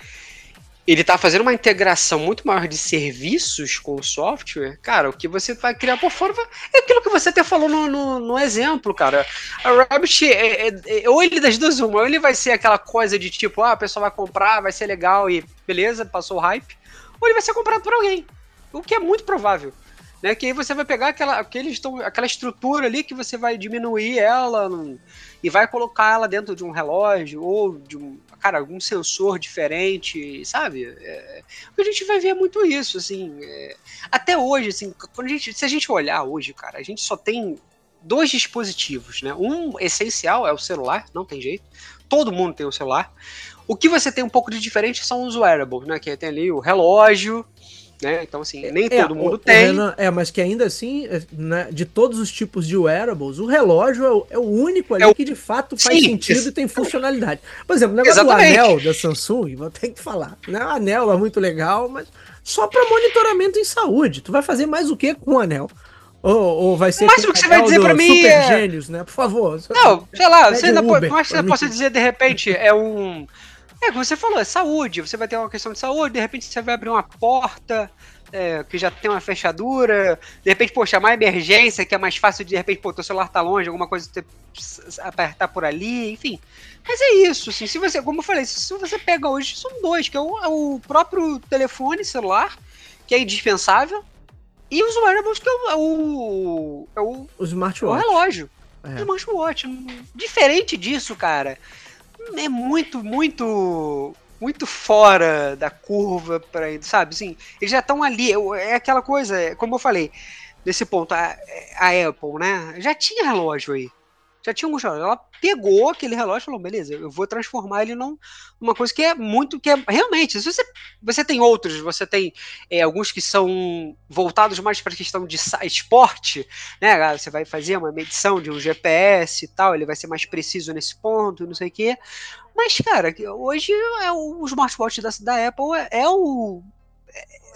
S2: ele está fazendo uma integração muito maior de serviços com o software, cara, o que você vai criar por fora é aquilo que você até falou no, no, no exemplo, cara. A Rabbit, é, é, é, ou ele das duas uma, ou ele vai ser aquela coisa de tipo, ah, a pessoa vai comprar, vai ser legal e beleza, passou o hype, ou ele vai ser comprado por alguém, o que é muito provável. Né, que aí você vai pegar aquela, aqueles, aquela estrutura ali que você vai diminuir ela no, e vai colocar ela dentro de um relógio ou de um, cara, algum sensor diferente, sabe? É, a gente vai ver muito isso, assim. É, até hoje, assim, quando a gente, se a gente olhar hoje, cara, a gente só tem dois dispositivos, né? Um essencial é o celular, não tem jeito. Todo mundo tem o um celular. O que você tem um pouco de diferente são os wearables, né? Que tem ali o relógio, né? Então, assim, nem é, todo mundo o, tem. O Renan,
S1: é, mas que ainda assim, é, né, de todos os tipos de wearables, o relógio é o, é o único ali é o... que de fato faz Sim, sentido e tem funcionalidade. Por exemplo, o negócio Exatamente. do anel da Samsung, vou ter que falar. Né? O anel é muito legal, mas só para monitoramento em saúde. Tu vai fazer mais o que com o anel? Ou, ou vai ser.
S2: Mas o que você vai dizer para mim
S1: Super é... Gênios, né? Por favor.
S2: Não, sei lá, você ainda Uber, mas você possa dizer de repente é um é, como você falou, é saúde. Você vai ter uma questão de saúde, de repente você vai abrir uma porta é, que já tem uma fechadura, de repente, pô, chamar emergência, que é mais fácil de, de repente, pô, teu celular tá longe, alguma coisa você apertar por ali, enfim. Mas é isso, assim, se você, como eu falei, se você pega hoje, são dois, que é o, é o próprio telefone celular, que é indispensável, e os wearables, que é o, é o, é o,
S1: o smartwatch.
S2: O relógio. É. O smartwatch. Diferente disso, cara, é muito, muito muito fora da curva para sabe? Assim, eles já estão ali. É aquela coisa, é, como eu falei, nesse ponto, a, a Apple, né? Já tinha relógio aí já tinha alguns relógios. Ela pegou aquele relógio e falou: beleza, eu vou transformar ele num, numa coisa que é muito. que é realmente. Você, você tem outros, você tem é, alguns que são voltados mais para a questão de esporte, né? Você vai fazer uma medição de um GPS e tal, ele vai ser mais preciso nesse ponto, não sei o quê. Mas, cara, hoje é o, o smartwatch da, da Apple é, é o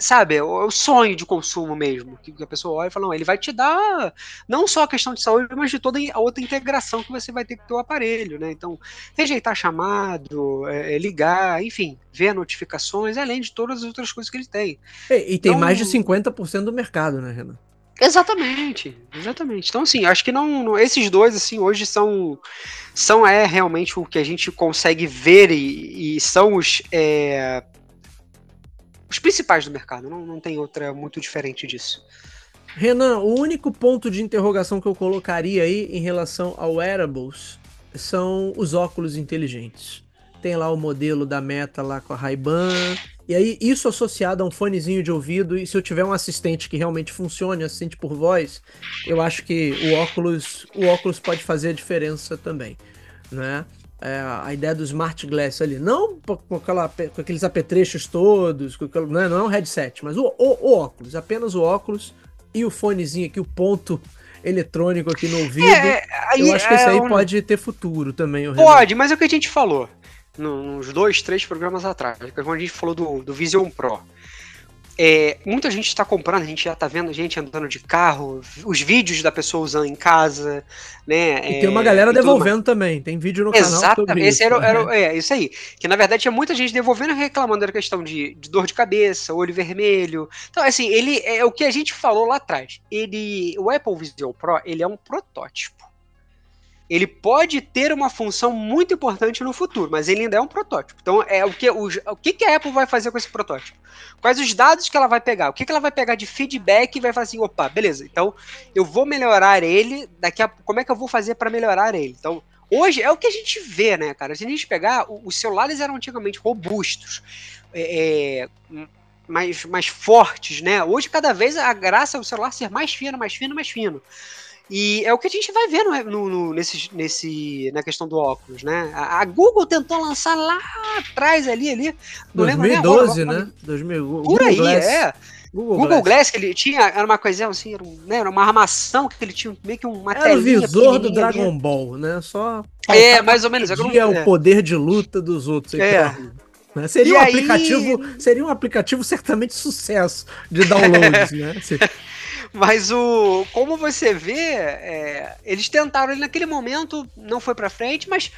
S2: sabe, é o sonho de consumo mesmo, que a pessoa olha e fala, não, ele vai te dar não só a questão de saúde, mas de toda a outra integração que você vai ter com o teu aparelho, né? Então, rejeitar chamado, é, é ligar, enfim, ver notificações, além de todas as outras coisas que ele tem.
S1: E, e tem então, mais de 50% do mercado, né, Renan?
S2: Exatamente, exatamente. Então, assim, acho que não, não, esses dois, assim, hoje são, são é realmente o que a gente consegue ver e, e são os, é, os principais do mercado, não, não tem outra muito diferente disso.
S1: Renan, o único ponto de interrogação que eu colocaria aí em relação ao wearables são os óculos inteligentes. Tem lá o modelo da Meta lá com a Ray-Ban, e aí isso associado a um fonezinho de ouvido, e se eu tiver um assistente que realmente funcione, assistente por voz, eu acho que o óculos, o óculos pode fazer a diferença também, né? É, a ideia do smart glass ali. Não com, aquela, com aqueles apetrechos todos, com aquele, não, é, não é um headset, mas o, o, o, óculos, apenas o óculos e o fonezinho aqui, o ponto eletrônico aqui no ouvido. É, aí, eu acho que esse aí um... pode ter futuro também.
S2: Pode, mas é o que a gente falou nos dois, três programas atrás, quando a gente falou do, do Vision Pro. É, muita gente está comprando, a gente já está vendo gente andando de carro, os vídeos da pessoa usando em casa, né?
S1: E é, tem uma galera devolvendo também, tem vídeo no
S2: Exatamente, canal sobre esse isso. Era, era, é, isso aí. Que na verdade tinha muita gente devolvendo e reclamando da questão de, de, dor de cabeça, olho vermelho. Então, assim, ele é o que a gente falou lá atrás. Ele, o Apple Vision Pro, ele é um protótipo ele pode ter uma função muito importante no futuro, mas ele ainda é um protótipo. Então, é o que, o, o que, que a Apple vai fazer com esse protótipo? Quais os dados que ela vai pegar? O que, que ela vai pegar de feedback e vai fazer assim, opa, beleza, então eu vou melhorar ele, daqui a como é que eu vou fazer para melhorar ele? Então, hoje é o que a gente vê, né, cara? Se a gente pegar, os celulares eram antigamente robustos, é, é, mais, mais fortes, né? Hoje, cada vez, a graça é o celular ser mais fino, mais fino, mais fino. E é o que a gente vai ver no, no, no, nesse, nesse, na questão do óculos, né? A, a, Google tentou lançar lá atrás, ali, ali.
S1: 2012, lembro, né? 2000,
S2: Por aí, Glass. é. Google, Google Glass. Glass. que ele tinha, era uma coisa assim, era, um, né, era uma armação que ele tinha meio que uma
S1: Era o visor do Dragon ali. Ball, né? Só.
S2: É, mais ou menos. É,
S1: é o poder de luta dos outros. É. Né? Seria, e um aí... aplicativo, seria um aplicativo certamente sucesso de downloads, né?
S2: Mas o. Como você vê, é, eles tentaram ele naquele momento, não foi pra frente, mas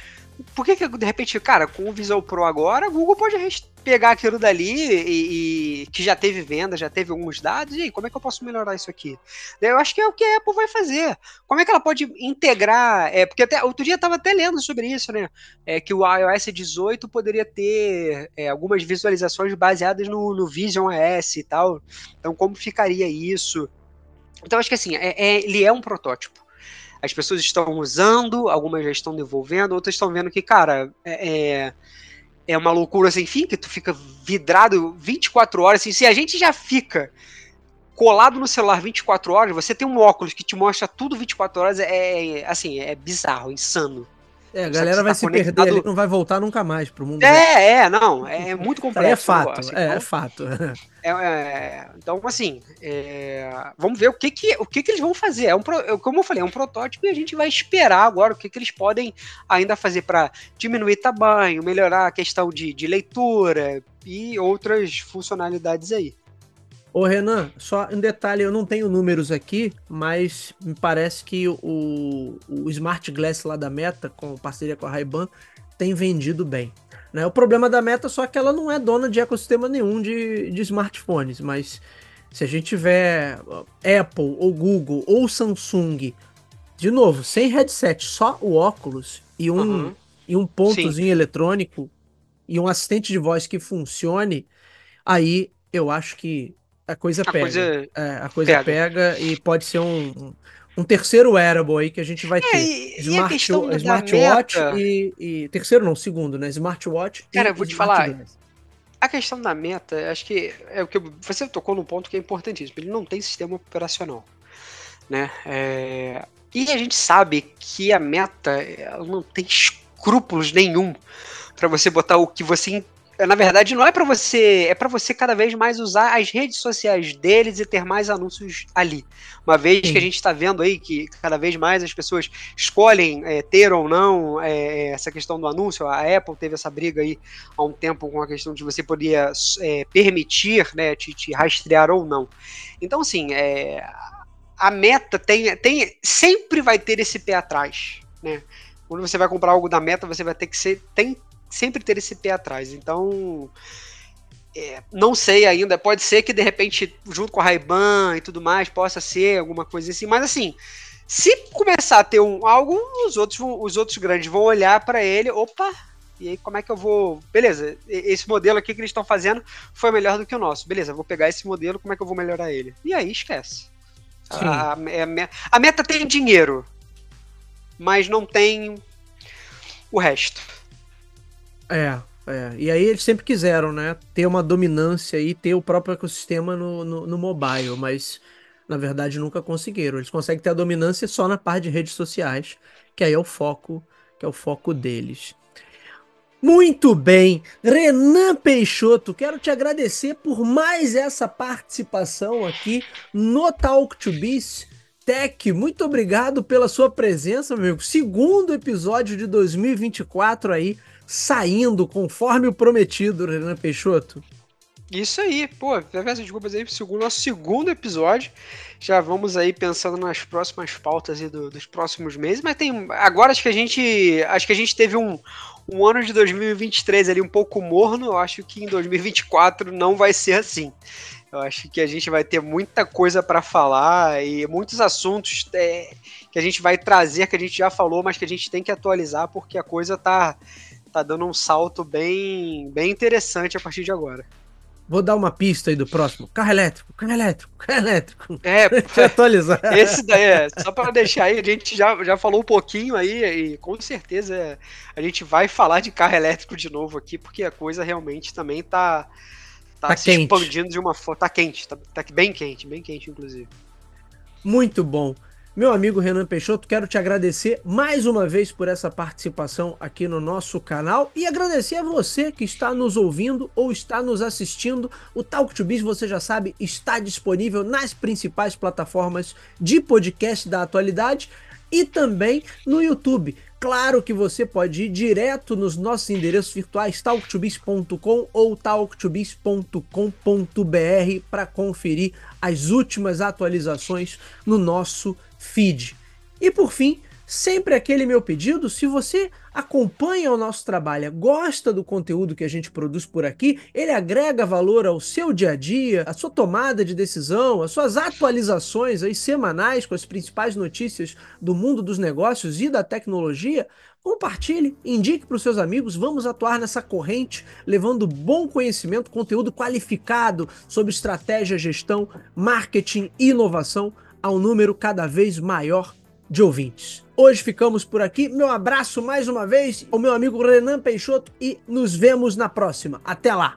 S2: por que, que de repente, cara, com o Visual Pro agora, a Google pode pegar aquilo dali e, e, que já teve venda, já teve alguns dados, e aí, como é que eu posso melhorar isso aqui? Eu acho que é o que a Apple vai fazer. Como é que ela pode integrar? É, porque até outro dia eu estava até lendo sobre isso, né? É, que o iOS 18 poderia ter é, algumas visualizações baseadas no, no Vision OS e tal. Então, como ficaria isso? Então, acho que assim, é, é, ele é um protótipo. As pessoas estão usando, algumas já estão devolvendo, outras estão vendo que, cara, é, é, é uma loucura sem fim, que tu fica vidrado 24 horas. Assim, se a gente já fica colado no celular 24 horas, você tem um óculos que te mostra tudo 24 horas, é, é assim, é bizarro, insano.
S1: É, a galera vai tá se conectado... perder ali, não vai voltar nunca mais pro mundo.
S2: É, é, não, é muito complexo.
S1: é fato, é, então, é fato.
S2: É, é, então, assim, é, vamos ver o que que, o que que eles vão fazer. É um, como eu falei, é um protótipo e a gente vai esperar agora o que que eles podem ainda fazer para diminuir tamanho, melhorar a questão de, de leitura e outras funcionalidades aí.
S1: Ô Renan, só um detalhe, eu não tenho números aqui, mas me parece que o, o Smart Glass lá da Meta, com parceria com a Ray-Ban, tem vendido bem. Né? O problema da Meta é só que ela não é dona de ecossistema nenhum de, de smartphones, mas se a gente tiver Apple ou Google ou Samsung, de novo, sem headset, só o óculos e um, uhum. e um pontozinho Sim. eletrônico e um assistente de voz que funcione, aí eu acho que a coisa a pega. Coisa é, a coisa pega. pega. e pode ser um, um terceiro wearable aí que a gente vai é, ter.
S2: E, Smart, e
S1: Smartwatch e, e, Terceiro não, segundo, né? Smartwatch
S2: Cara, eu vou te falar. A questão da meta, acho que é o que você tocou num ponto que é importantíssimo. Ele não tem sistema operacional, né? É, e a gente sabe que a meta ela não tem escrúpulos nenhum para você botar o que você na verdade, não é para você, é para você cada vez mais usar as redes sociais deles e ter mais anúncios ali. Uma vez Sim. que a gente está vendo aí que cada vez mais as pessoas escolhem é, ter ou não é, essa questão do anúncio. A Apple teve essa briga aí há um tempo com a questão de você poder é, permitir, né, te, te, rastrear ou não. Então, assim, é, a meta tem, tem, sempre vai ter esse pé atrás, né? Quando você vai comprar algo da meta, você vai ter que ser, tem, sempre ter esse pé atrás. Então, é, não sei ainda. Pode ser que de repente, junto com a Ray-Ban e tudo mais, possa ser alguma coisa assim. Mas assim, se começar a ter um algo, os outros, os outros grandes vão olhar para ele. Opa! E aí, como é que eu vou. Beleza, esse modelo aqui que eles estão fazendo foi melhor do que o nosso. Beleza, vou pegar esse modelo, como é que eu vou melhorar ele? E aí, esquece. A, a, a, meta tem dinheiro, mas não tem o resto.
S1: É, é. E aí eles sempre quiseram, né? Ter uma dominância e ter o próprio ecossistema no, no, no, mobile, mas na verdade nunca conseguiram. Eles conseguem ter a dominância só na parte de redes sociais, que aí é o foco, que é o foco deles. Muito bem, Renan Peixoto, quero te agradecer por mais essa participação aqui no Talk to Biz Tech. Muito obrigado pela sua presença, meu amigo. Segundo episódio de 2024 aí saindo conforme o prometido, Renan Peixoto.
S2: Isso aí, pô, peço desculpas aí segundo nosso segundo episódio. Já vamos aí pensando nas próximas pautas aí do, dos próximos meses, mas tem agora acho que a gente acho que a gente teve um, um ano de 2023 ali um pouco morno, eu acho que em 2024 não vai ser assim. Eu acho que a gente vai ter muita coisa para falar e muitos assuntos é, que a gente vai trazer que a gente já falou, mas que a gente tem que atualizar porque a coisa tá tá dando um salto bem, bem interessante a partir de agora.
S1: Vou dar uma pista aí do próximo. Carro elétrico, carro elétrico, carro elétrico.
S2: É, pra atualizar. Esse daí é, só para deixar aí, a gente já, já falou um pouquinho aí e com certeza a gente vai falar de carro elétrico de novo aqui, porque a coisa realmente também tá, tá, tá se quente. expandindo de uma forma. Tá quente, tá, tá bem quente, bem quente, inclusive.
S1: Muito bom. Meu amigo Renan Peixoto, quero te agradecer mais uma vez por essa participação aqui no nosso canal e agradecer a você que está nos ouvindo ou está nos assistindo. O Talk to Biz, você já sabe, está disponível nas principais plataformas de podcast da atualidade e também no YouTube. Claro que você pode ir direto nos nossos endereços virtuais talktobiz.com ou talktobiz.com.br para conferir as últimas atualizações no nosso feed. E por fim, sempre aquele meu pedido, se você acompanha o nosso trabalho, gosta do conteúdo que a gente produz por aqui, ele agrega valor ao seu dia a dia, à sua tomada de decisão, às suas atualizações aí semanais com as principais notícias do mundo dos negócios e da tecnologia, compartilhe, indique para os seus amigos, vamos atuar nessa corrente, levando bom conhecimento, conteúdo qualificado sobre estratégia, gestão, marketing e inovação a um número cada vez maior de ouvintes. Hoje ficamos por aqui. Meu abraço mais uma vez ao meu amigo Renan Peixoto e nos vemos na próxima. Até lá!